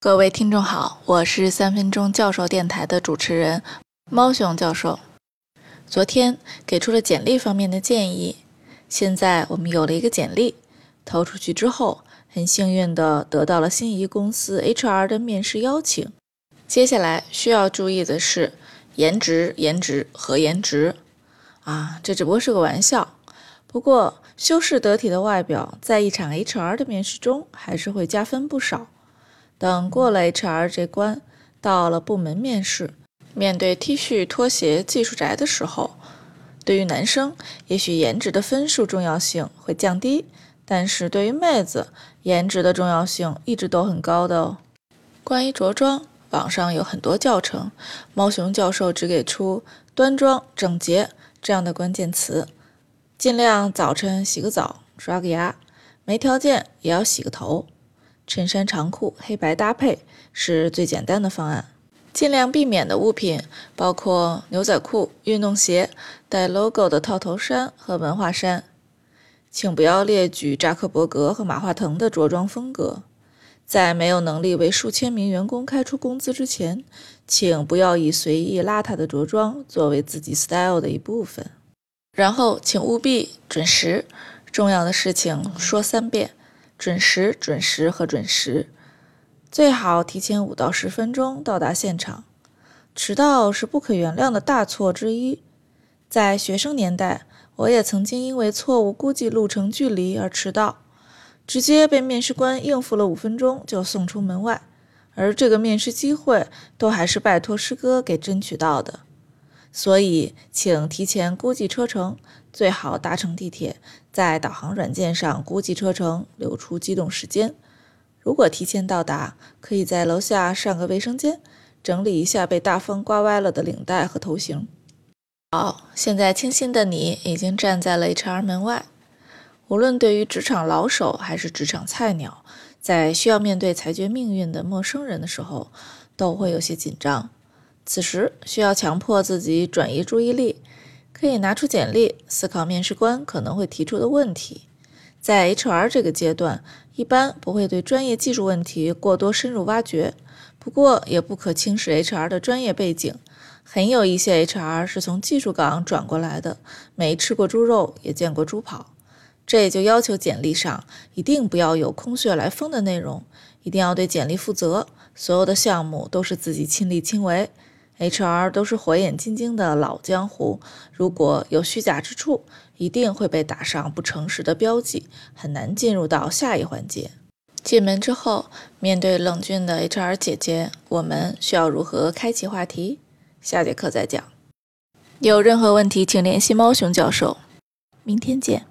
各位听众好，我是三分钟教授电台的主持人猫熊教授。昨天给出了简历方面的建议，现在我们有了一个简历，投出去之后，很幸运的得到了心仪公司 HR 的面试邀请。接下来需要注意的是，颜值、颜值和颜值啊，这只不过是个玩笑。不过修饰得体的外表，在一场 HR 的面试中，还是会加分不少。等过了 HR 这关，到了部门面试，面对 T 恤、拖鞋、技术宅的时候，对于男生，也许颜值的分数重要性会降低，但是对于妹子，颜值的重要性一直都很高的哦。关于着装，网上有很多教程，猫熊教授只给出端庄、整洁这样的关键词，尽量早晨洗个澡、刷个牙，没条件也要洗个头。衬衫长裤黑白搭配是最简单的方案。尽量避免的物品包括牛仔裤、运动鞋、带 logo 的套头衫和文化衫。请不要列举扎克伯格和马化腾的着装风格。在没有能力为数千名员工开出工资之前，请不要以随意邋遢的着装作为自己 style 的一部分。然后，请务必准时。重要的事情说三遍。准时、准时和准时，最好提前五到十分钟到达现场。迟到是不可原谅的大错之一。在学生年代，我也曾经因为错误估计路程距离而迟到，直接被面试官应付了五分钟就送出门外。而这个面试机会都还是拜托师哥给争取到的。所以，请提前估计车程，最好搭乘地铁，在导航软件上估计车程，留出机动时间。如果提前到达，可以在楼下上个卫生间，整理一下被大风刮歪了的领带和头型。好，现在清新的你已经站在了 HR 门外。无论对于职场老手还是职场菜鸟，在需要面对裁决命运的陌生人的时候，都会有些紧张。此时需要强迫自己转移注意力，可以拿出简历思考面试官可能会提出的问题。在 HR 这个阶段，一般不会对专业技术问题过多深入挖掘，不过也不可轻视 HR 的专业背景。很有一些 HR 是从技术岗转过来的，没吃过猪肉也见过猪跑。这也就要求简历上一定不要有空穴来风的内容，一定要对简历负责，所有的项目都是自己亲力亲为。HR 都是火眼金睛的老江湖，如果有虚假之处，一定会被打上不诚实的标记，很难进入到下一环节。进门之后，面对冷峻的 HR 姐姐，我们需要如何开启话题？下节课再讲。有任何问题，请联系猫熊教授。明天见。